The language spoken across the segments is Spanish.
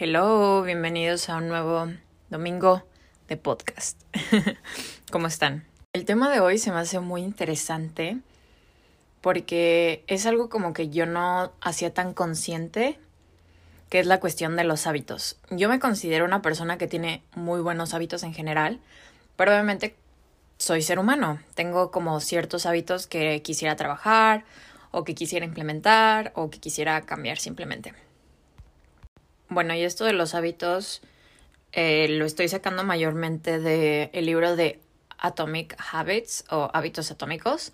Hello, bienvenidos a un nuevo domingo de podcast. ¿Cómo están? El tema de hoy se me hace muy interesante porque es algo como que yo no hacía tan consciente, que es la cuestión de los hábitos. Yo me considero una persona que tiene muy buenos hábitos en general, pero obviamente soy ser humano. Tengo como ciertos hábitos que quisiera trabajar o que quisiera implementar o que quisiera cambiar simplemente. Bueno, y esto de los hábitos eh, lo estoy sacando mayormente del el libro de Atomic Habits o Hábitos Atómicos.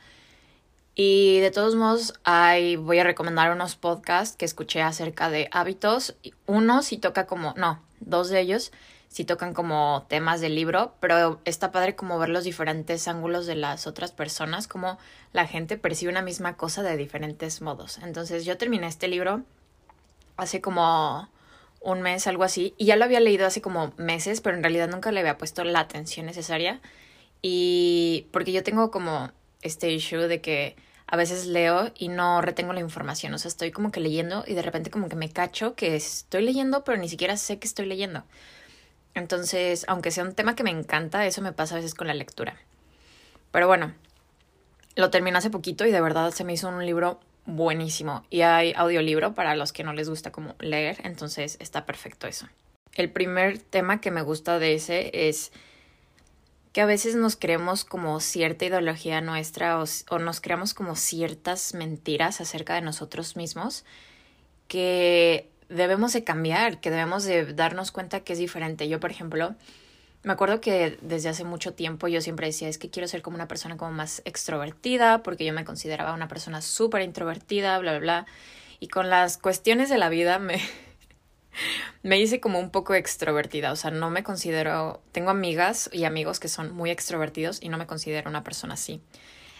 Y de todos modos, voy a recomendar unos podcasts que escuché acerca de hábitos. Uno sí toca como, no, dos de ellos sí tocan como temas del libro, pero está padre como ver los diferentes ángulos de las otras personas, como la gente percibe una misma cosa de diferentes modos. Entonces yo terminé este libro hace como un mes, algo así, y ya lo había leído hace como meses, pero en realidad nunca le había puesto la atención necesaria. Y porque yo tengo como este issue de que a veces leo y no retengo la información, o sea, estoy como que leyendo y de repente como que me cacho que estoy leyendo, pero ni siquiera sé que estoy leyendo. Entonces, aunque sea un tema que me encanta, eso me pasa a veces con la lectura. Pero bueno, lo terminé hace poquito y de verdad se me hizo un libro buenísimo. Y hay audiolibro para los que no les gusta como leer, entonces está perfecto eso. El primer tema que me gusta de ese es que a veces nos creemos como cierta ideología nuestra o, nos creamos como ciertas mentiras acerca de nosotros mismos que debemos de cambiar, que debemos de darnos cuenta que es diferente. Yo, por ejemplo, me acuerdo que desde hace mucho tiempo yo siempre decía, es que quiero ser como una persona como más extrovertida, porque yo me consideraba una persona súper introvertida, bla, bla, bla. Y con las cuestiones de la vida me, me hice como un poco extrovertida, o sea, no me considero, tengo amigas y amigos que son muy extrovertidos y no me considero una persona así.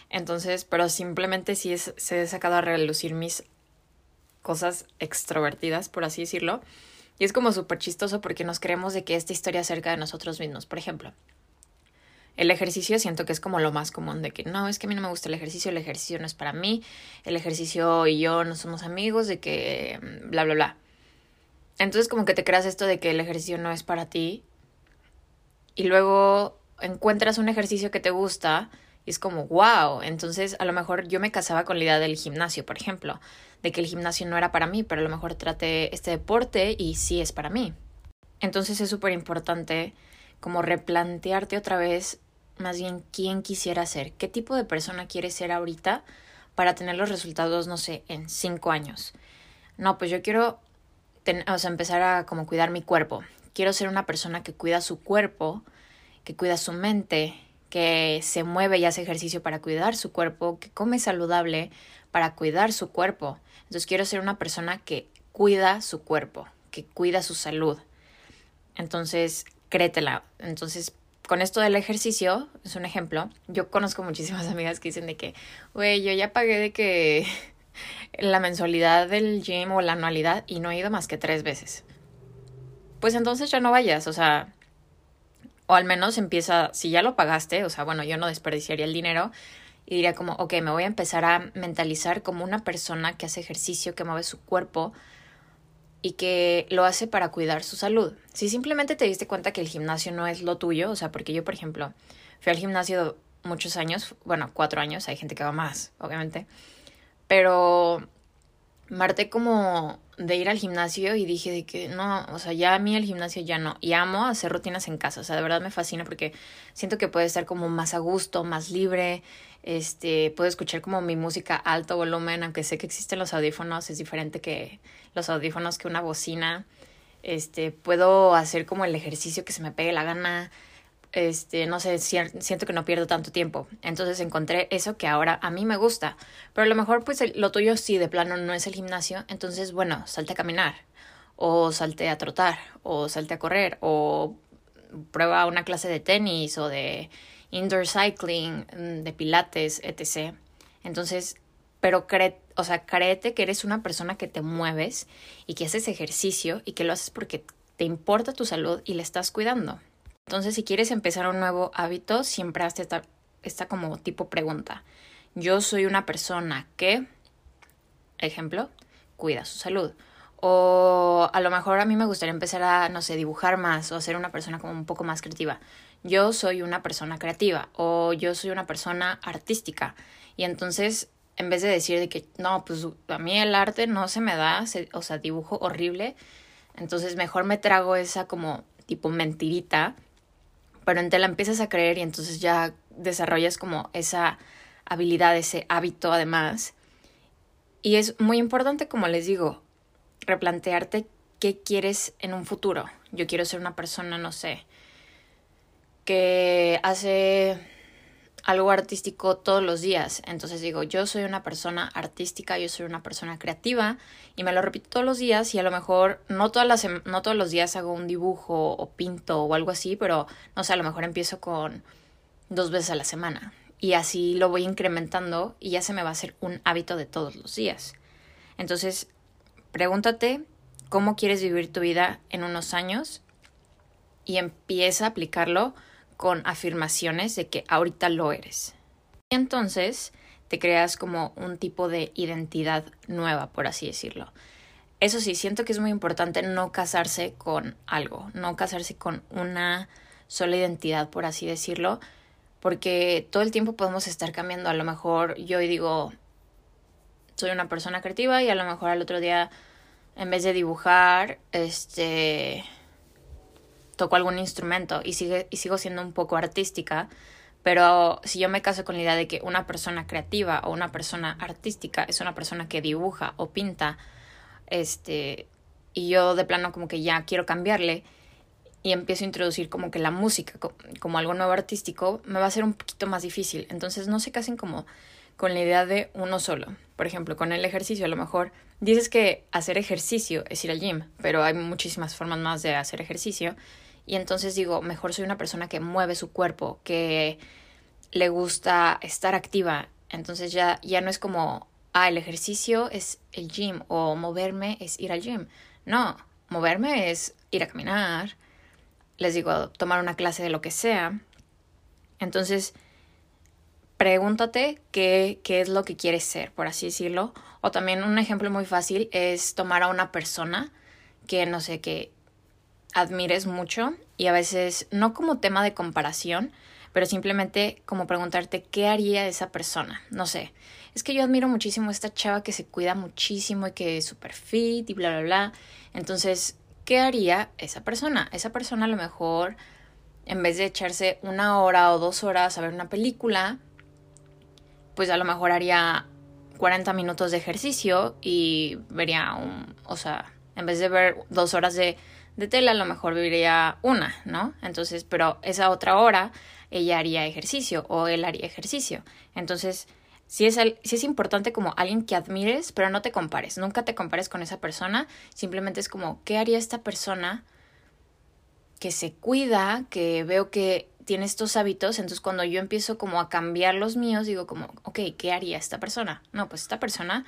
Entonces, pero simplemente sí es, se he sacado a relucir mis cosas extrovertidas, por así decirlo. Y es como súper chistoso porque nos creemos de que esta historia acerca de nosotros mismos. Por ejemplo, el ejercicio siento que es como lo más común de que no, es que a mí no me gusta el ejercicio, el ejercicio no es para mí, el ejercicio y yo no somos amigos, de que mm, bla, bla, bla. Entonces como que te creas esto de que el ejercicio no es para ti y luego encuentras un ejercicio que te gusta y es como, wow, entonces a lo mejor yo me casaba con la idea del gimnasio, por ejemplo, de que el gimnasio no era para mí, pero a lo mejor traté este deporte y sí es para mí. Entonces es súper importante como replantearte otra vez más bien quién quisiera ser, qué tipo de persona quieres ser ahorita para tener los resultados, no sé, en cinco años. No, pues yo quiero o sea, empezar a como cuidar mi cuerpo. Quiero ser una persona que cuida su cuerpo, que cuida su mente, que se mueve y hace ejercicio para cuidar su cuerpo, que come saludable para cuidar su cuerpo. Entonces quiero ser una persona que cuida su cuerpo, que cuida su salud. Entonces, créetela. Entonces, con esto del ejercicio, es un ejemplo. Yo conozco muchísimas amigas que dicen de que, güey, yo ya pagué de que la mensualidad del gym o la anualidad y no he ido más que tres veces. Pues entonces ya no vayas, o sea, o al menos empieza, si ya lo pagaste, o sea, bueno, yo no desperdiciaría el dinero y diría como, ok, me voy a empezar a mentalizar como una persona que hace ejercicio, que mueve su cuerpo y que lo hace para cuidar su salud. Si simplemente te diste cuenta que el gimnasio no es lo tuyo, o sea, porque yo, por ejemplo, fui al gimnasio muchos años, bueno, cuatro años, hay gente que va más, obviamente, pero Marte como de ir al gimnasio y dije de que no, o sea, ya a mí el gimnasio ya no. Y amo hacer rutinas en casa, o sea, de verdad me fascina porque siento que puede estar como más a gusto, más libre, este, puedo escuchar como mi música alto volumen, aunque sé que existen los audífonos, es diferente que los audífonos que una bocina. Este, puedo hacer como el ejercicio que se me pegue la gana, este, no sé, siento que no pierdo tanto tiempo. Entonces encontré eso que ahora a mí me gusta. Pero a lo mejor pues lo tuyo sí de plano no es el gimnasio. Entonces, bueno, salte a caminar. O salte a trotar. O salte a correr. O prueba una clase de tenis o de indoor cycling, mm, de pilates, etc. Entonces, pero cree, o sea, créete que eres una persona que te mueves y que haces ejercicio y que lo haces porque te importa tu salud y le estás cuidando. Entonces, si quieres empezar un nuevo hábito, siempre hazte esta, esta como tipo pregunta. Yo soy una persona que, ejemplo, cuida su salud. O a lo mejor a mí me gustaría empezar a, no sé, dibujar más o ser una persona como un poco más creativa. Yo soy una persona creativa o yo soy una persona artística. Y entonces, en vez de decir de que, no, pues a mí el arte no se me da, o sea, dibujo horrible, entonces mejor me trago esa como tipo mentirita, pero te la empiezas a creer y entonces ya desarrollas como esa habilidad, ese hábito además. Y es muy importante, como les digo, replantearte qué quieres en un futuro. Yo quiero ser una persona, no sé, que hace algo artístico todos los días. Entonces digo, yo soy una persona artística, yo soy una persona creativa y me lo repito todos los días y a lo mejor no, todas las, no todos los días hago un dibujo o pinto o algo así, pero no sé, a lo mejor empiezo con dos veces a la semana y así lo voy incrementando y ya se me va a hacer un hábito de todos los días. Entonces, pregúntate cómo quieres vivir tu vida en unos años y empieza a aplicarlo con afirmaciones de que ahorita lo eres. Y entonces te creas como un tipo de identidad nueva, por así decirlo. Eso sí, siento que es muy importante no casarse con algo, no casarse con una sola identidad, por así decirlo, porque todo el tiempo podemos estar cambiando. A lo mejor yo digo, soy una persona creativa y a lo mejor al otro día, en vez de dibujar, este, toco algún instrumento y, sigue, y sigo siendo un poco artística. Pero si yo me caso con la idea de que una persona creativa o una persona artística es una persona que dibuja o pinta, este, y yo de plano como que ya quiero cambiarle, y empiezo a introducir como que la música como algo nuevo artístico, me va a ser un poquito más difícil. Entonces no se casen como con la idea de uno solo. Por ejemplo, con el ejercicio, a lo mejor dices que hacer ejercicio es ir al gym, pero hay muchísimas formas más de hacer ejercicio. Y entonces digo, mejor soy una persona que mueve su cuerpo, que le gusta estar activa. Entonces ya, ya no es como, ah, el ejercicio es el gym o moverme es ir al gym. No, moverme es ir a caminar, les digo, tomar una clase de lo que sea. Entonces, pregúntate qué, qué es lo que quieres ser, por así decirlo. O también un ejemplo muy fácil es tomar a una persona que, no sé, que admires mucho y a veces no como tema de comparación, pero simplemente como preguntarte qué haría esa persona. No sé, es que yo admiro muchísimo a esta chava que se cuida muchísimo y que es súper fit y bla, bla, bla. Entonces, ¿qué haría esa persona? Esa persona a lo mejor, en vez de echarse una hora o dos horas a ver una película, pues a lo mejor haría 40 minutos de ejercicio y vería un, o sea, en vez de ver dos horas de, de tela, a lo mejor vería una, ¿no? Entonces, pero esa otra hora ella haría ejercicio o él haría ejercicio. Entonces, si es, si es importante como alguien que admires, pero no te compares, nunca te compares con esa persona, simplemente es como, ¿qué haría esta persona que se cuida, que veo que tiene estos hábitos? Entonces cuando yo empiezo como a cambiar los míos, digo como, ok, ¿qué haría esta persona? No, pues esta persona,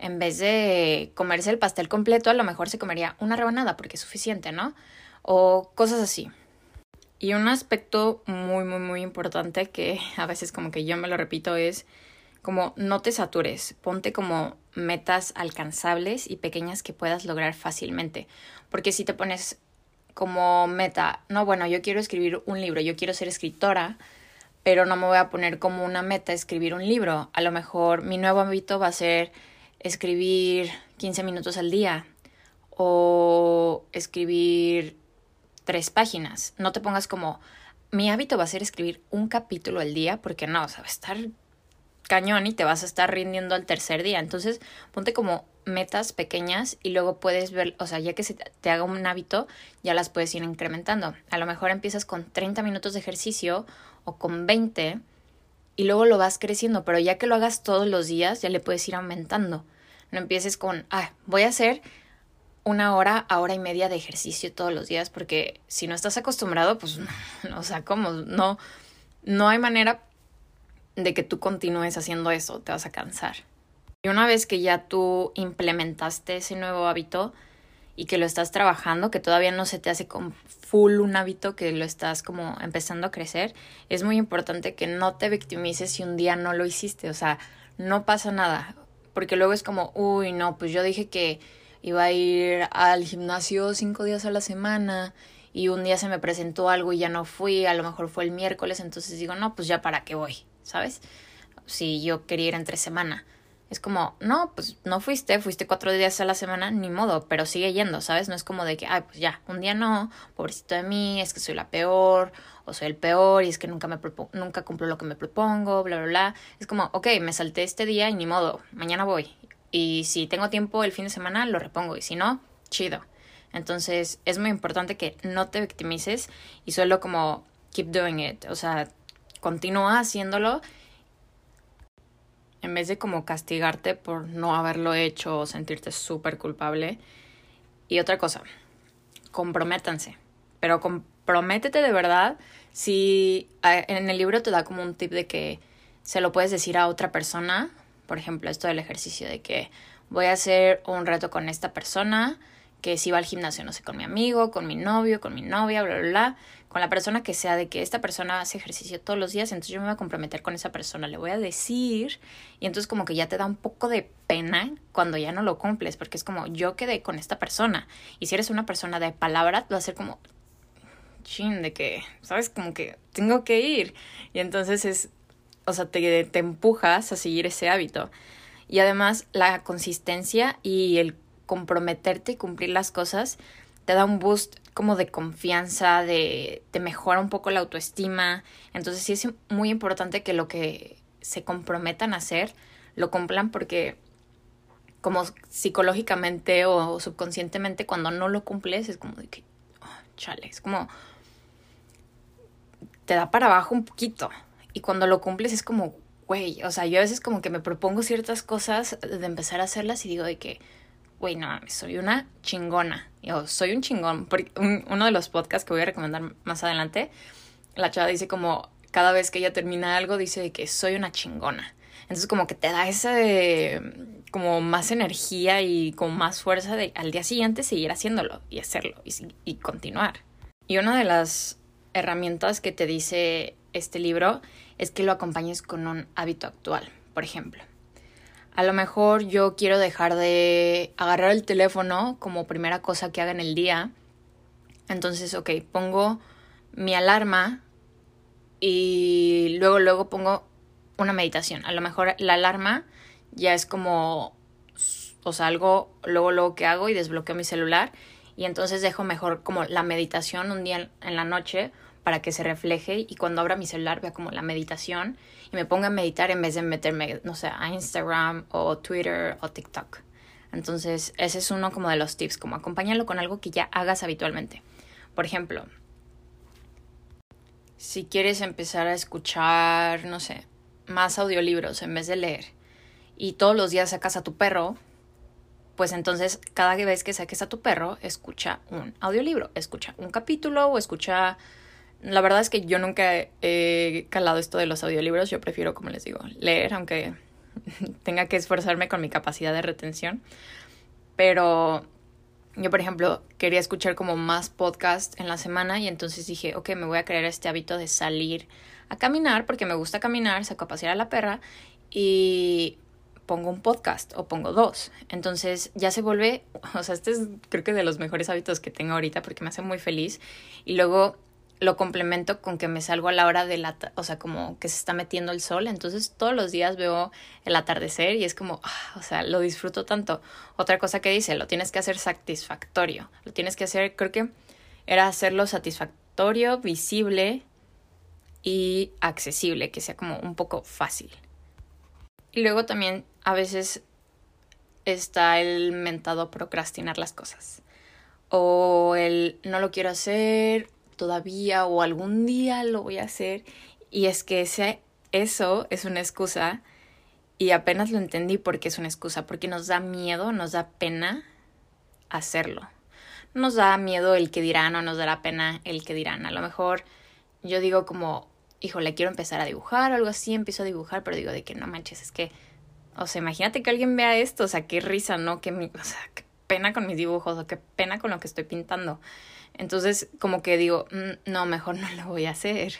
en vez de comerse el pastel completo, a lo mejor se comería una rebanada porque es suficiente, ¿no? O cosas así. Y un aspecto muy, muy, muy importante que a veces como que yo me lo repito es como no te satures, ponte como metas alcanzables y pequeñas que puedas lograr fácilmente. Porque si te pones como meta, no, bueno, yo quiero escribir un libro, yo quiero ser escritora, pero no me voy a poner como una meta escribir un libro. A lo mejor mi nuevo hábito va a ser escribir 15 minutos al día o escribir tres páginas. No te pongas como mi hábito va a ser escribir un capítulo al día, porque no, o sea, va a estar cañón y te vas a estar rindiendo al tercer día. Entonces, ponte como metas pequeñas y luego puedes ver, o sea, ya que se te haga un hábito, ya las puedes ir incrementando. A lo mejor empiezas con 30 minutos de ejercicio o con 20 y luego lo vas creciendo, pero ya que lo hagas todos los días, ya le puedes ir aumentando. No empieces con, ah, voy a hacer una hora a hora y media de ejercicio todos los días, porque si no estás acostumbrado, pues, o sea, ¿cómo? No, no hay manera de que tú continúes haciendo eso, te vas a cansar. Y una vez que ya tú implementaste ese nuevo hábito y que lo estás trabajando, que todavía no se te hace con full un hábito, que lo estás como empezando a crecer, es muy importante que no te victimices si un día no lo hiciste, o sea, no pasa nada, porque luego es como, uy, no, pues yo dije que iba a ir al gimnasio cinco días a la semana y un día se me presentó algo y ya no fui, a lo mejor fue el miércoles, entonces digo, no, pues ya para qué voy, ¿sabes? Si yo quería ir entre semana. Es como, no, pues no fuiste, fuiste cuatro días a la semana, ni modo, pero sigue yendo, ¿sabes? No es como de que, ay, pues ya, un día no, pobrecito de mí, es que soy la peor, o soy el peor, y es que nunca, me nunca cumplo lo que me propongo, bla, bla, bla. Es como, ok, me salté este día y ni modo, mañana voy. Y si tengo tiempo el fin de semana, lo repongo, y si no, chido. Entonces, es muy importante que no te victimices y solo como keep doing it, o sea, continúa haciéndolo en vez de como castigarte por no haberlo hecho o sentirte súper culpable. Y otra cosa, comprométanse, pero comprométete de verdad si en el libro te da como un tip de que se lo puedes decir a otra persona, por ejemplo, esto del ejercicio de que voy a hacer un reto con esta persona, que si va al gimnasio, no sé, con mi amigo, con mi novio, con mi novia, bla, bla, bla, con la persona que sea de que esta persona hace ejercicio todos los días, entonces yo me voy a comprometer con esa persona, le voy a decir, y entonces como que ya te da un poco de pena cuando ya no lo cumples, porque es como yo quedé con esta persona, y si eres una persona de palabra, va a ser como, chin, de que, ¿sabes? Como que tengo que ir, y entonces es, o sea, te, te empujas a seguir ese hábito. Y además la consistencia y el comprometerte y cumplir las cosas te da un boost como de confianza, de te mejora un poco la autoestima. Entonces sí es muy importante que lo que se comprometan a hacer lo cumplan porque como psicológicamente o subconscientemente cuando no lo cumples es como de que, oh, chale, es como te da para abajo un poquito. Y cuando lo cumples es como, güey, o sea, yo a veces como que me propongo ciertas cosas de empezar a hacerlas y digo de que, güey, no, soy una chingona. Yo soy un chingón. Porque uno de los podcasts que voy a recomendar más adelante, la chava dice como, cada vez que ella termina algo, dice que soy una chingona. Entonces como que te da esa de, como más energía y con más fuerza de al día siguiente seguir haciéndolo y hacerlo y, y continuar. Y una de las herramientas que te dice este libro es que lo acompañes con un hábito actual, por ejemplo a lo mejor yo quiero dejar de agarrar el teléfono como primera cosa que haga en el día. Entonces, ok, pongo mi alarma y luego, luego pongo una meditación. A lo mejor la alarma ya es como, o sea, algo luego, luego que hago y desbloqueo mi celular y entonces dejo mejor como la meditación un día en la noche para que se refleje y cuando abra mi celular vea como la meditación y me ponga a meditar en vez de meterme, no sé, a Instagram o Twitter o TikTok. Entonces, ese es uno como de los tips, como acompáñalo con algo que ya hagas habitualmente. Por ejemplo, si quieres empezar a escuchar, no sé, más audiolibros en vez de leer y todos los días sacas a tu perro, pues entonces cada vez que saques a tu perro, escucha un audiolibro, escucha un capítulo o escucha la verdad es que yo nunca he calado esto de los audiolibros, yo prefiero, como les digo, leer, aunque tenga que esforzarme con mi capacidad de retención. Pero yo, por ejemplo, quería escuchar como más podcast en la semana y entonces dije, ok, me voy a crear este hábito de salir a caminar porque me gusta caminar, saco a pasear a la perra y pongo un podcast o pongo dos. Entonces ya se vuelve, o sea, este es creo que de los mejores hábitos que tengo ahorita porque me hace muy feliz. Y luego lo complemento con que me salgo a la hora de la, o sea, como que se está metiendo el sol, entonces todos los días veo el atardecer y es como, ah, o sea, lo disfruto tanto. Otra cosa que dice, lo tienes que hacer satisfactorio, lo tienes que hacer, creo que era hacerlo satisfactorio, visible y accesible, que sea como un poco fácil. Y luego también a veces está el mentado procrastinar las cosas. O el no lo quiero hacer, todavía o algún día lo voy a hacer. Y es que ese, eso es una excusa y apenas lo entendí porque es una excusa, porque nos da miedo, nos da pena hacerlo. Nos da miedo el que dirán o nos dará pena el que dirán. A lo mejor yo digo como, híjole, quiero empezar a dibujar o algo así, empiezo a dibujar, pero digo de que no manches, es que, o sea, imagínate que alguien vea esto, o sea, qué risa, ¿no? Que o sea, qué pena con mis dibujos o qué pena con lo que estoy pintando. Entonces, como que digo, mm, no, mejor no lo voy a hacer.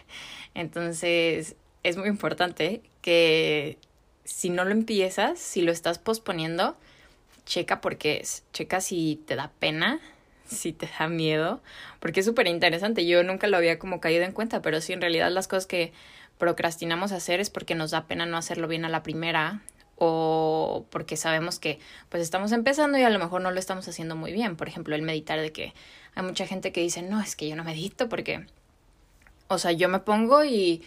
Entonces, es muy importante que si no lo empiezas, si lo estás posponiendo, checa por qué es, checa si te da pena, si te da miedo, porque es súper interesante. Yo nunca lo había como caído en cuenta, pero sí, en realidad las cosas que procrastinamos hacer es porque nos da pena no hacerlo bien a la primera o porque sabemos que pues estamos empezando y a lo mejor no lo estamos haciendo muy bien. Por ejemplo, el meditar de que hay mucha gente que dice, no, es que yo no medito porque, o sea, yo me pongo y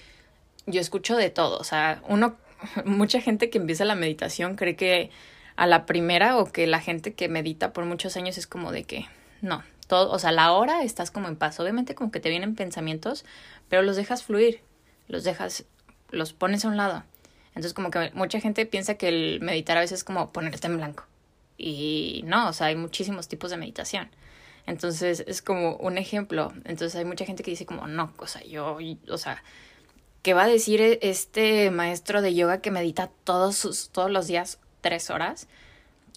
yo escucho de todo. O sea, uno, mucha gente que empieza la meditación cree que a la primera o que la gente que medita por muchos años es como de que, no, todo, o sea, la hora estás como en paz. Obviamente como que te vienen pensamientos, pero los dejas fluir, los dejas, los pones a un lado. Entonces como que mucha gente piensa que el meditar a veces es como ponerte en blanco. Y no, o sea, hay muchísimos tipos de meditación. Entonces es como un ejemplo. Entonces hay mucha gente que dice como, no, o sea, yo, o sea, ¿qué va a decir e-, este maestro de yoga que medita todos, sus, todos los días tres horas?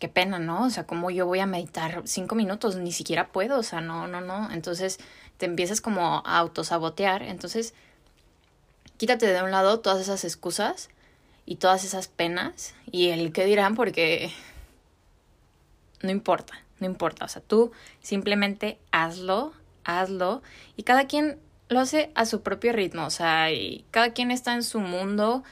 Qué pena, ¿no? O sea, ¿cómo yo voy a meditar cinco minutos? Ni siquiera puedo, o sea, no, no, no. Entonces te empiezas como a autosabotear. Entonces, quítate de un lado todas esas excusas y todas esas penas y el qué dirán porque no importa no importa, o sea, tú simplemente hazlo, hazlo y cada quien lo hace a su propio ritmo, o sea, y cada quien está en su mundo,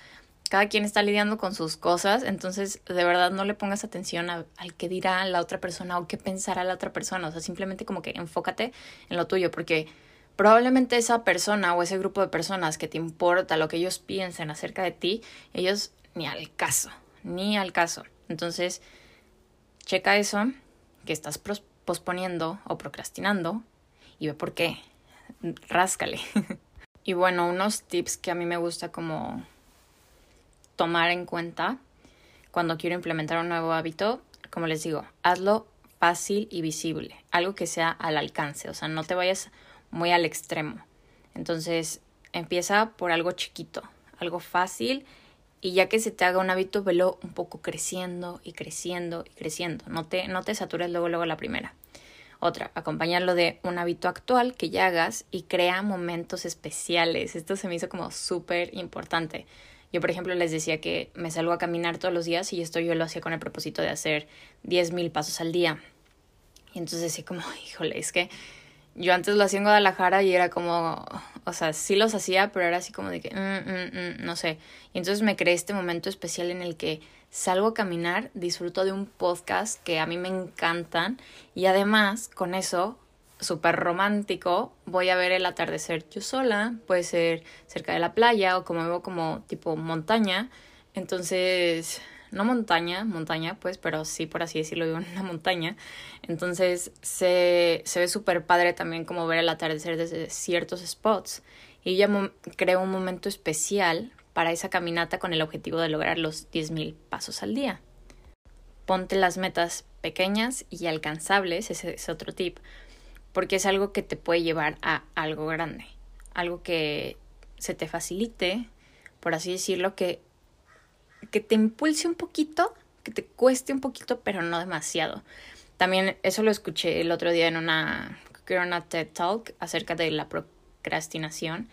cada quien está lidiando con sus cosas, entonces de verdad no le pongas atención al que dirá la otra persona o qué pensará la otra persona, o sea, simplemente como que enfócate en lo tuyo, porque probablemente esa persona o ese grupo de personas que te importa lo que ellos piensen acerca de ti, ellos ni al caso, ni al caso. Entonces, checa eso que estás posponiendo o procrastinando y ve por qué. Ráscale. y bueno, unos tips que a mí me gusta como tomar en cuenta cuando quiero implementar un nuevo hábito, como les digo, hazlo fácil y visible, algo que sea al alcance, o sea, no te vayas muy al extremo. Entonces, empieza por algo chiquito, algo fácil y ya que se te haga un hábito, velo un poco creciendo y creciendo y creciendo. No te, no te satures luego, luego la primera. Otra, acompañarlo de un hábito actual que ya hagas y crea momentos especiales. Esto se me hizo como súper importante. Yo, por ejemplo, les decía que me salgo a caminar todos los días y esto yo lo hacía con el propósito de hacer 10.000 pasos al día. Y entonces decía como, híjole, es que yo antes lo hacía en Guadalajara y era como, o sea, sí los hacía, pero era así como de que, mm, mm, mm, no sé. Y entonces me creé este momento especial en el que salgo a caminar, disfruto de un podcast que a mí me encantan y además con eso, súper romántico, voy a ver el atardecer yo sola, puede ser cerca de la playa o como veo como tipo montaña. Entonces, no montaña, montaña pues, pero sí, por así decirlo, vivo en una montaña. Entonces se, se ve súper padre también como ver el atardecer desde ciertos spots. Y ya creo un momento especial para esa caminata con el objetivo de lograr los 10.000 pasos al día. Ponte las metas pequeñas y alcanzables, ese es otro tip, porque es algo que te puede llevar a algo grande, algo que se te facilite, por así decirlo, que que te impulse un poquito, que te cueste un poquito, pero no demasiado. También eso lo escuché el otro día en una, creo una TED Talk acerca de la procrastinación.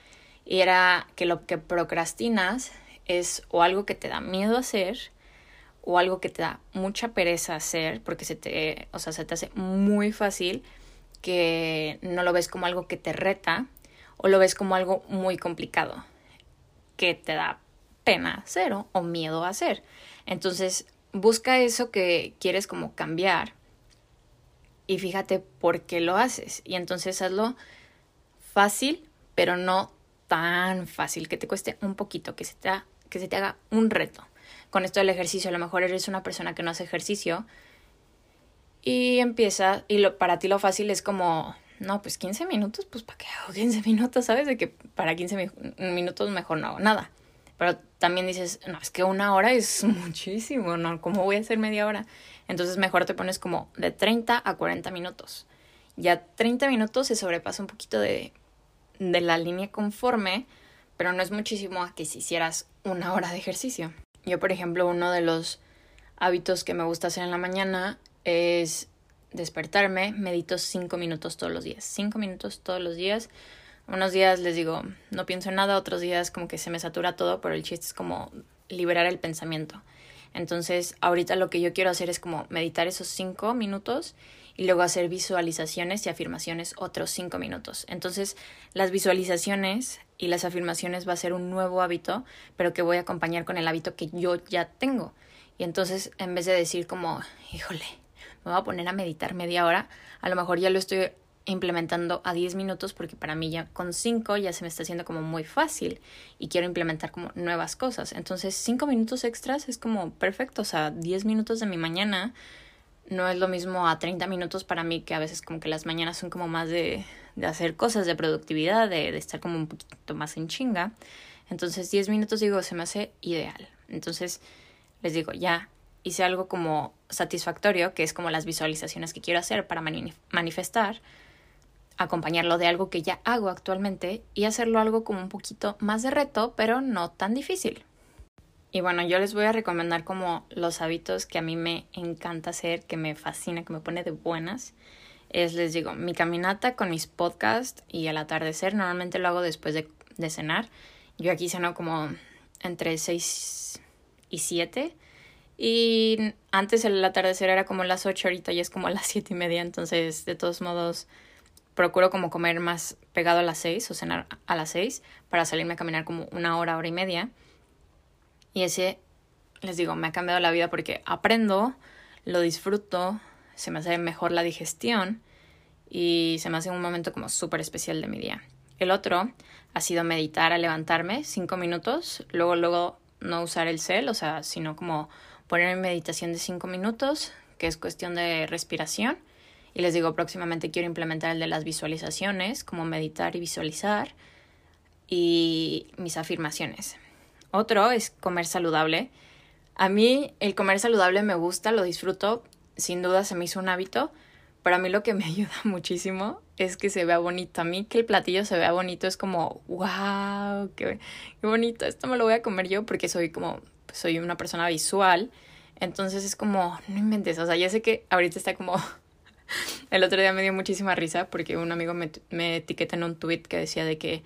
Y era que lo que procrastinas es o algo que te da miedo hacer o algo que te da mucha pereza hacer porque se te, o sea, se te hace muy fácil que no lo ves como algo que te reta o lo ves como algo muy complicado que te da pena cero o miedo a hacer. Entonces, busca eso que quieres como cambiar y fíjate por qué lo haces. Y entonces hazlo fácil, pero no tan fácil, que te cueste un poquito, que se te, que se te haga un reto. Con esto del ejercicio, a lo mejor eres una persona que no hace ejercicio y empieza, y lo, para ti lo fácil es como, no, pues 15 minutos, pues ¿para qué hago 15 minutos? ¿Sabes? De que para 15 minutos mejor no hago nada. Pero también dices, no, es que una hora es muchísimo, ¿no? ¿Cómo voy a hacer media hora? Entonces mejor te pones como de 30 a 40 minutos. Ya 30 minutos se sobrepasa un poquito de, de la línea conforme, pero no es muchísimo a que si hicieras una hora de ejercicio. Yo, por ejemplo, uno de los hábitos que me gusta hacer en la mañana es despertarme, medito 5 minutos todos los días. 5 minutos todos los días unos días les digo, no pienso en nada, otros días como que se me satura todo, pero el chiste es como liberar el pensamiento. Entonces, ahorita lo que yo quiero hacer es como meditar esos cinco minutos y luego hacer visualizaciones y afirmaciones otros cinco minutos. Entonces, las visualizaciones y las afirmaciones va a ser un nuevo hábito, pero que voy a acompañar con el hábito que yo ya tengo. Y entonces, en vez de decir como, híjole, me voy a poner a meditar media hora, a lo mejor ya lo estoy implementando a 10 minutos porque para mí ya con 5 ya se me está haciendo como muy fácil y quiero implementar como nuevas cosas. Entonces 5 minutos extras es como perfecto, o sea, 10 minutos de mi mañana no es lo mismo a 30 minutos para mí que a veces como que las mañanas son como más de, de hacer cosas, de productividad, de, de estar como un poquito más en chinga. Entonces 10 minutos digo, se me hace ideal. Entonces les digo, ya hice algo como satisfactorio, que es como las visualizaciones que quiero hacer para manifestar acompañarlo de algo que ya hago actualmente y hacerlo algo como un poquito más de reto, pero no tan difícil. Y bueno, yo les voy a recomendar como los hábitos que a mí me encanta hacer, que me fascina, que me pone de buenas. Es, les digo, mi caminata con mis podcasts y el atardecer. Normalmente lo hago después de, de cenar. Yo aquí ceno como entre 6 y 7. Y antes el atardecer era como las 8, ahorita ya es como las 7 y media. Entonces, de todos modos, procuro como comer más pegado a las seis o cenar a las seis para salirme a caminar como una hora, hora y media. Y ese, les digo, me ha cambiado la vida porque aprendo, lo disfruto, se me hace mejor la digestión y se me hace un momento como súper especial de mi día. El otro ha sido meditar al levantarme cinco minutos, luego, luego no usar el cel, o sea, sino como poner en meditación de cinco minutos, que es cuestión de respiración y les digo, próximamente quiero implementar el de las visualizaciones, como meditar y visualizar, y mis afirmaciones. Otro es comer saludable. A mí el comer saludable me gusta, lo disfruto, sin duda se me hizo un hábito, pero a mí lo que me ayuda muchísimo es que se vea bonito. A mí que el platillo se vea bonito es como, wow, qué, qué bonito, esto me lo voy a comer yo porque soy como, soy una persona visual. Entonces es como, no inventes, o sea, ya sé que ahorita está como El otro día me dio muchísima risa porque un amigo me, me etiqueta en un tweet que decía de que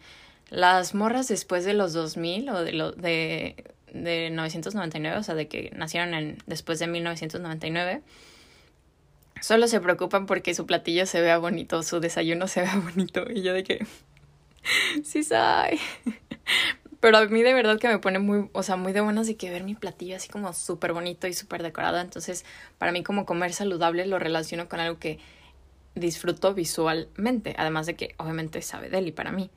las morras después de los 2000 o de, lo, de, de 999, o sea, de que nacieron en, después de 1999, solo se preocupan porque su platillo se vea bonito, su desayuno se vea bonito. Y yo de que, sí soy. Pero a mí de verdad que me pone muy, o sea, muy de buenas de que ver mi platillo así como súper bonito y súper decorado. Entonces, para mí como comer saludable lo relaciono con algo que disfruto visualmente, además de que obviamente sabe de él y para mí.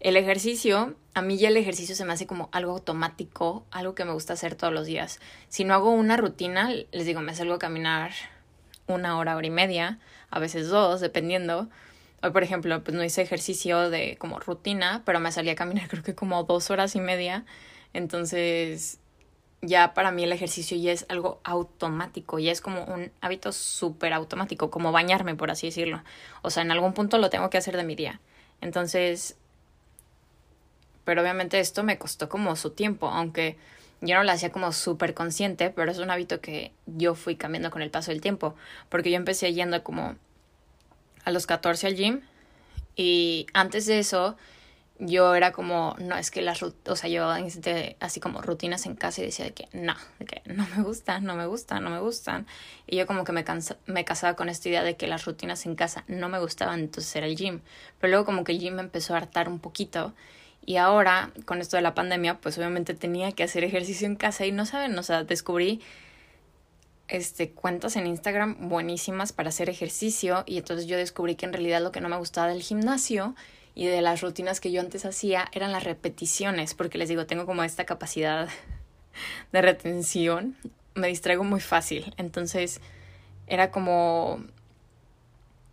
El ejercicio, a mí ya el ejercicio se me hace como algo automático, algo que me gusta hacer todos los días. Si no hago una rutina, les digo, me salgo a caminar una hora, hora y media, a veces dos, dependiendo. Hoy, por ejemplo, pues no hice ejercicio de como rutina, pero me salí a caminar creo que como dos horas y media. Entonces, ya para mí el ejercicio ya es algo automático, ya es como un hábito súper automático, como bañarme, por así decirlo. O sea, en algún punto lo tengo que hacer de mi día. Entonces, pero obviamente esto me costó como su tiempo, aunque yo no lo hacía como súper consciente, pero es un hábito que yo fui cambiando con el paso del tiempo, porque yo empecé yendo como a los 14 al gym y antes de eso yo era como, no, es que las, o sea, yo así como rutinas en casa y decía de que no, de que no me gustan, no me gustan, no me gustan. Y yo como que me, cansa, me casaba con esta idea de que las rutinas en casa no me gustaban, entonces era el gym. Pero luego como que el gym me empezó a hartar un poquito. Y ahora, con esto de la pandemia, pues obviamente tenía que hacer ejercicio en casa y no saben, o sea, descubrí este, cuentas en Instagram buenísimas para hacer ejercicio y entonces yo descubrí que en realidad lo que no me gustaba del gimnasio y de las rutinas que yo antes hacía eran las repeticiones, porque les digo, tengo como esta capacidad de retención, me distraigo muy fácil, entonces era como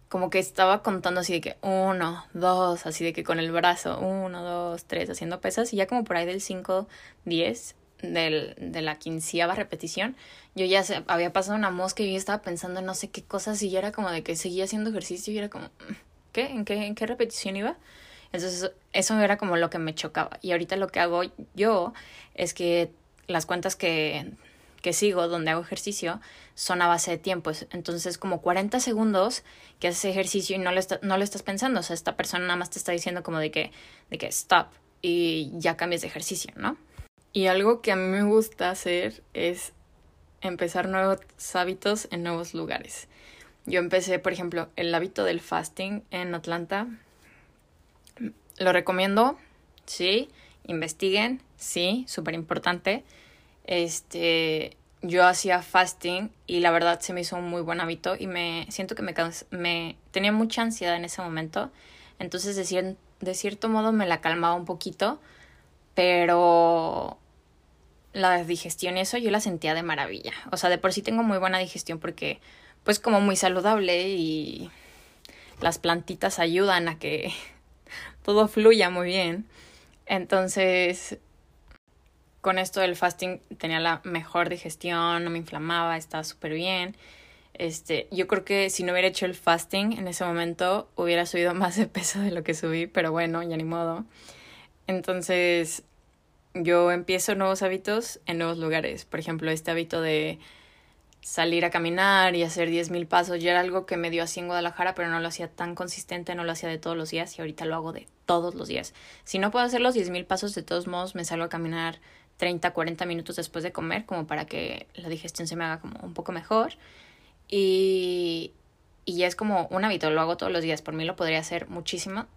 como que estaba contando así de que uno, dos, así de que con el brazo, uno, dos, tres, haciendo pesas y ya como por ahí del cinco, diez del, de la quinceava repetición, yo ya se, había pasado una mosca y yo estaba pensando en no sé qué cosas y ya era como de que seguía haciendo ejercicio y era como, ¿qué? ¿En qué, en qué repetición iba? Entonces eso era como lo que me chocaba. Y ahorita lo que hago yo es que las cuentas que, que sigo donde hago ejercicio son a base de tiempos. Entonces como 40 segundos que haces ejercicio y no lo, no lo estás pensando. O sea, esta persona nada más te está diciendo como de que, de que stop y ya cambies de ejercicio, ¿no? Y algo que a mí me gusta hacer es empezar nuevos hábitos en nuevos lugares. Yo empecé, por ejemplo, el hábito del fasting en Atlanta. Lo recomiendo, sí. Investiguen, sí, súper importante. Este, yo hacía fasting y la verdad se me hizo un muy buen hábito y me siento que me, me tenía mucha ansiedad en ese momento. Entonces, de, de cierto modo me la calmaba un poquito, pero la digestión y eso yo la sentía de maravilla. O sea, de por sí tengo muy buena digestión porque pues como muy saludable y las plantitas ayudan a que todo fluya muy bien. Entonces, con esto del fasting tenía la mejor digestión, no me inflamaba, estaba súper bien. Este, yo creo que si no hubiera hecho el fasting en ese momento hubiera subido más de peso de lo que subí, pero bueno, ya ni modo. Entonces, yo empiezo nuevos hábitos en nuevos lugares. Por ejemplo, este hábito de salir a caminar y hacer 10.000 pasos ya era algo que me dio así en Guadalajara, pero no lo hacía tan consistente, no lo hacía de todos los días y ahorita lo hago de todos los días. Si no puedo hacer los 10.000 pasos, de todos modos me salgo a caminar 30, 40 minutos después de comer, como para que la digestión se me haga como un poco mejor. Y, y ya es como un hábito, lo hago todos los días. Por mí lo podría hacer muchísimo,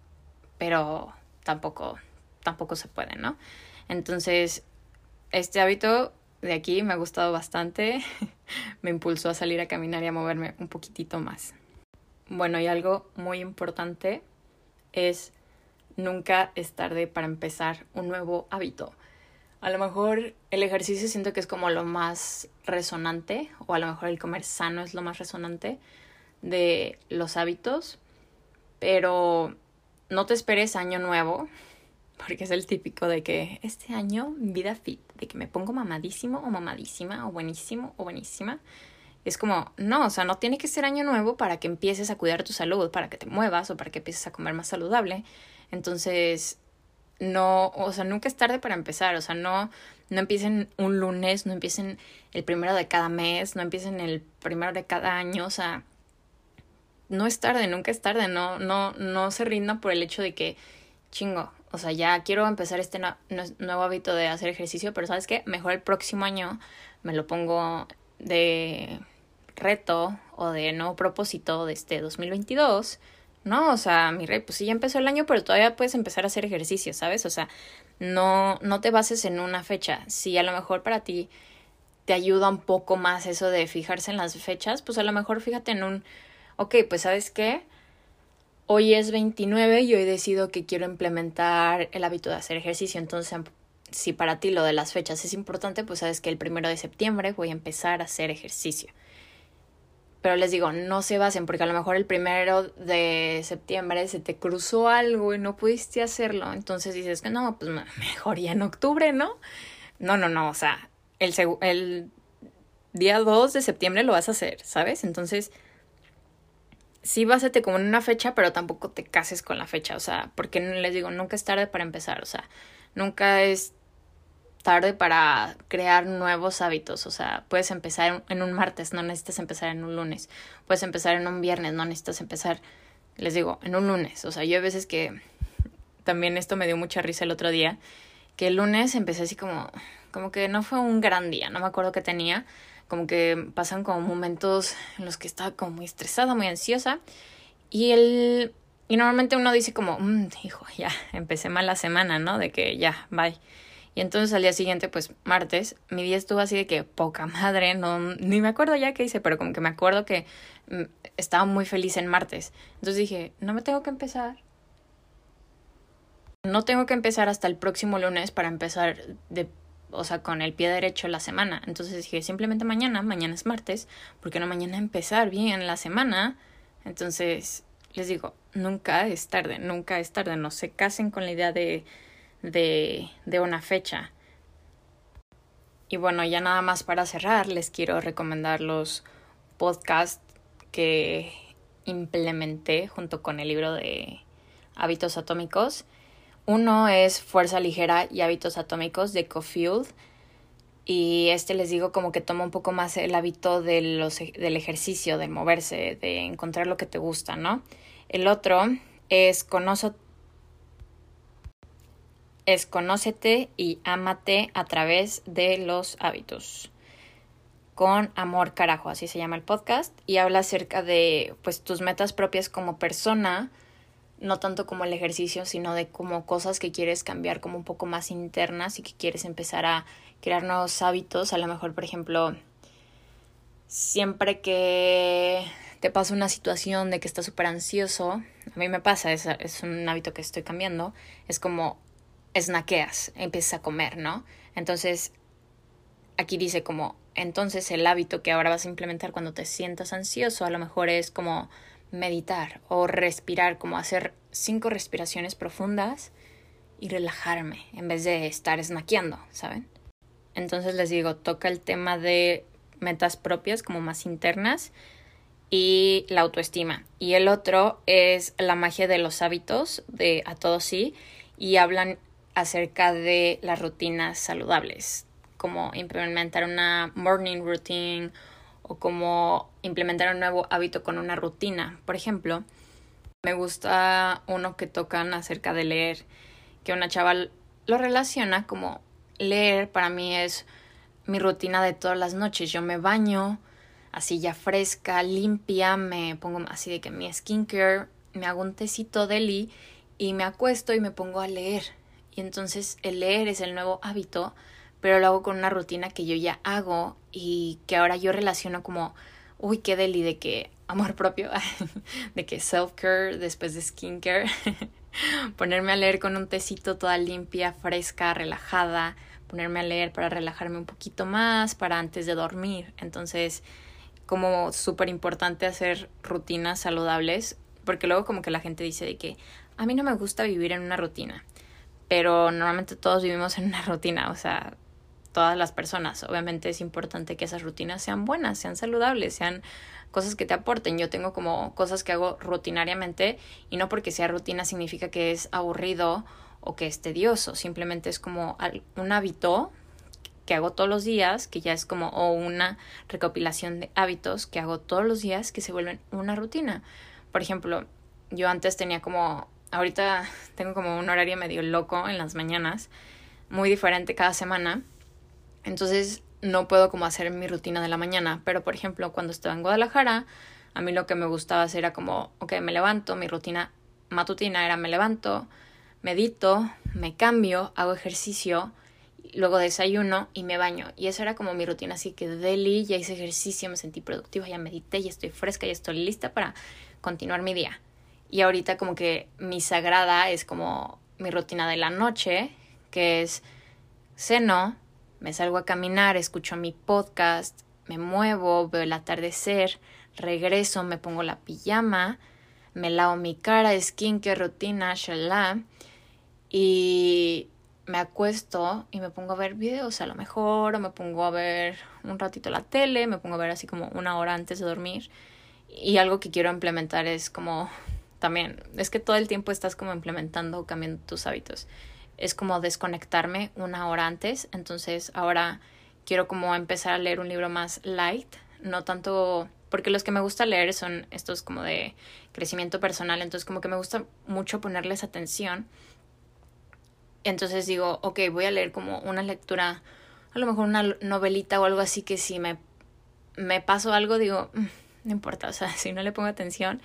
pero tampoco, tampoco se puede, ¿no? Entonces, este hábito de aquí me ha gustado bastante. me impulsó a salir a caminar y a moverme un poquitito más. Bueno, y algo muy importante es nunca es tarde para empezar un nuevo hábito. A lo mejor el ejercicio siento que es como lo más resonante, o a lo mejor el comer sano es lo más resonante de los hábitos, pero no te esperes año nuevo porque es el típico de que este año vida fit, de que me pongo mamadísimo o mamadísima o buenísimo o buenísima. Es como, no, o sea, no tiene que ser año nuevo para que empieces a cuidar tu salud, para que te muevas o para que empieces a comer más saludable. Entonces, no, o sea, nunca es tarde para empezar, o sea, no, no empiecen un lunes, no empiecen el primero de cada mes, no empiecen el primero de cada año, o sea, no es tarde, nunca es tarde, no, no, no se rinda por el hecho de que, chingo, o sea, ya quiero empezar este nuevo hábito de hacer ejercicio, pero ¿sabes qué? Mejor el próximo año me lo pongo de reto o de nuevo propósito de este 2022. No, o sea, mi rey, pues sí ya empezó el año, pero todavía puedes empezar a hacer ejercicio, ¿sabes? O sea, no, no te bases en una fecha. Si a lo mejor para ti te ayuda un poco más eso de fijarse en las fechas, pues a lo mejor fíjate en un, ok, pues sabes qué, Hoy es 29 y hoy decido que quiero implementar el hábito de hacer ejercicio. Entonces, si para ti lo de las fechas es importante, pues sabes que el primero de septiembre voy a empezar a hacer ejercicio. Pero les digo, no se basen porque a lo mejor el primero de septiembre se te cruzó algo y no pudiste hacerlo. Entonces dices que no, pues mejor ya en octubre, ¿no? No, no, no, o sea, el, el día 2 de septiembre lo vas a hacer, ¿sabes? Entonces sí básate como en una fecha, pero tampoco te cases con la fecha, o sea, porque les digo, nunca es tarde para empezar, o sea, nunca es tarde para crear nuevos hábitos, o sea, puedes empezar en un martes, no necesitas empezar en un lunes, puedes empezar en un viernes, no necesitas empezar, les digo, en un lunes, o sea, yo a veces que también esto me dio mucha risa el otro día, que el lunes empecé así como, como que no fue un gran día, no me acuerdo qué tenía, como que pasan como momentos en los que estaba como muy estresada, muy ansiosa. Y el y normalmente uno dice como, mmm, hijo, ya, empecé mal la semana, ¿no? De que ya, bye. Y entonces al día siguiente, pues martes, mi día estuvo así de que poca madre, no, ni me acuerdo ya qué hice, pero como que me acuerdo que mm, estaba muy feliz en martes. Entonces dije, no me tengo que empezar. No tengo que empezar hasta el próximo lunes para empezar de o sea, con el pie derecho la semana. Entonces dije, simplemente mañana, mañana es martes, porque no mañana empezar bien la semana? Entonces, les digo, nunca es tarde, nunca es tarde, no se casen con la idea de, de, de una fecha. Y bueno, ya nada más para cerrar, les quiero recomendar los podcasts que implementé junto con el libro de hábitos atómicos. Uno es Fuerza Ligera y Hábitos Atómicos de Cofield. Y este les digo como que toma un poco más el hábito de los, del ejercicio, de moverse, de encontrar lo que te gusta, ¿no? El otro es Conoce, es Conócete y Ámate a través de los hábitos. con Amor Carajo, así se llama el podcast, y habla acerca de pues tus metas propias como persona, no tanto como el ejercicio, sino de como cosas que quieres cambiar como un poco más internas y que quieres empezar a crear nuevos hábitos, a lo mejor, por ejemplo, siempre que te pasa una situación de que estás súper ansioso, a mí me pasa, es, es un hábito que estoy cambiando, es como snaqueas, empiezas a comer, ¿no? Entonces, aquí dice como, entonces el hábito que ahora vas a implementar cuando te sientas ansioso, a lo mejor es como meditar o respirar, como hacer cinco respiraciones profundas y relajarme en vez de estar snaqueando, ¿saben? Entonces les digo, toca el tema de metas propias como más internas y la autoestima. Y el otro es la magia de los hábitos de A Todos Sí y hablan acerca de las rutinas saludables, como implementar una morning routine o como implementar un nuevo hábito con una rutina. Por ejemplo, me gusta uno que tocan acerca de leer, que una chava lo relaciona como leer para mí es mi rutina de todas las noches. Yo me baño así ya fresca, limpia, me pongo así de que mi skincare, me hago un tecito deli y me acuesto y me pongo a leer. Y entonces el leer es el nuevo hábito pero lo hago con una rutina que yo ya hago y que ahora yo relaciono como, uy, qué deli de que amor propio, de que self-care después de skincare, ponerme a leer con un tecito toda limpia, fresca, relajada, ponerme a leer para relajarme un poquito más, para antes de dormir. Entonces, como súper importante hacer rutinas saludables, porque luego como que la gente dice de que a mí no me gusta vivir en una rutina, pero normalmente todos vivimos en una rutina, o sea, todas las personas. Obviamente es importante que esas rutinas sean buenas, sean saludables, sean cosas que te aporten. Yo tengo como cosas que hago rutinariamente y no porque sea rutina significa que es aburrido o que es tedioso, simplemente es como un hábito que hago todos los días, que ya es como o una recopilación de hábitos que hago todos los días que se vuelven una rutina. Por ejemplo, yo antes tenía como, ahorita tengo como un horario medio loco en las mañanas, muy diferente cada semana entonces no puedo como hacer mi rutina de la mañana, pero por ejemplo cuando estaba en Guadalajara, a mí lo que me gustaba hacer era como, ok, me levanto, mi rutina matutina era me levanto, medito, me cambio, hago ejercicio, luego desayuno y me baño. Y eso era como mi rutina, así que deli, ya hice ejercicio, me sentí productiva, ya medité, ya estoy fresca, ya estoy lista para continuar mi día. Y ahorita como que mi sagrada es como mi rutina de la noche, que es ceno, me salgo a caminar, escucho mi podcast, me muevo, veo el atardecer, regreso, me pongo la pijama, me lavo mi cara, skincare, rutina, shalá, y me acuesto y me pongo a ver videos a lo mejor, o me pongo a ver un ratito la tele, me pongo a ver así como una hora antes de dormir. Y algo que quiero implementar es como también, es que todo el tiempo estás como implementando, cambiando tus hábitos es como desconectarme una hora antes. Entonces ahora quiero como empezar a leer un libro más light, no tanto porque los que me gusta leer son estos como de crecimiento personal, entonces como que me gusta mucho ponerles atención. Entonces digo, ok, voy a leer como una lectura, a lo mejor una novelita o algo así que si me, me paso algo digo, mm, no importa, o sea, si no le pongo atención,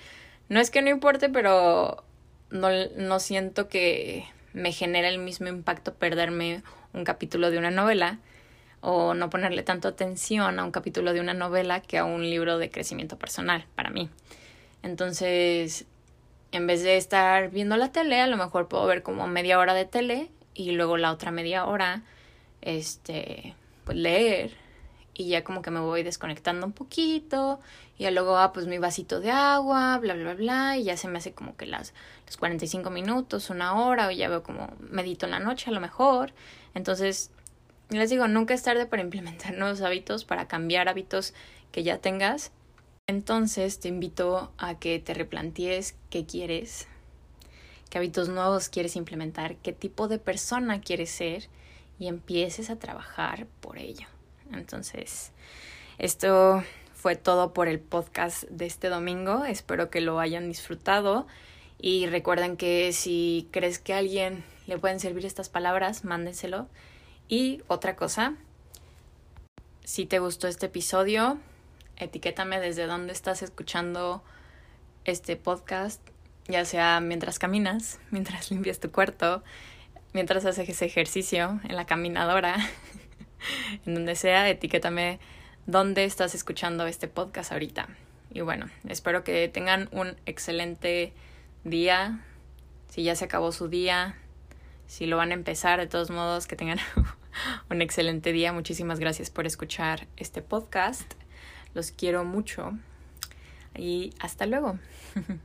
no es que no importe, pero no, no siento que me genera el mismo impacto perderme un capítulo de una novela o no ponerle tanto atención a un capítulo de una novela que a un libro de crecimiento personal para mí. Entonces, en vez de estar viendo la tele, a lo mejor puedo ver como media hora de tele y luego la otra media hora, este, pues leer y ya como que me voy desconectando un poquito y luego, ah, pues mi vasito de agua, bla, bla, bla, y ya se me hace como que las, los 45 minutos, una hora, o ya veo como medito en la noche a lo mejor. Entonces, les digo, nunca es tarde para implementar nuevos hábitos, para cambiar hábitos que ya tengas. Entonces, te invito a que te replantees qué quieres, qué hábitos nuevos quieres implementar, qué tipo de persona quieres ser y empieces a trabajar por ello. Entonces, esto fue todo por el podcast de este domingo. Espero que lo hayan disfrutado. Y recuerden que si crees que a alguien le pueden servir estas palabras, mándenselo. Y otra cosa, si te gustó este episodio, etiquétame desde dónde estás escuchando este podcast, ya sea mientras caminas, mientras limpias tu cuarto, mientras haces ejercicio en la caminadora, en donde sea, etiquétame dónde estás escuchando este podcast ahorita. Y bueno, espero que tengan un excelente día. Si ya se acabó su día, si lo van a empezar, de todos modos, que tengan un excelente día. Muchísimas gracias por escuchar este podcast. Los quiero mucho y hasta luego.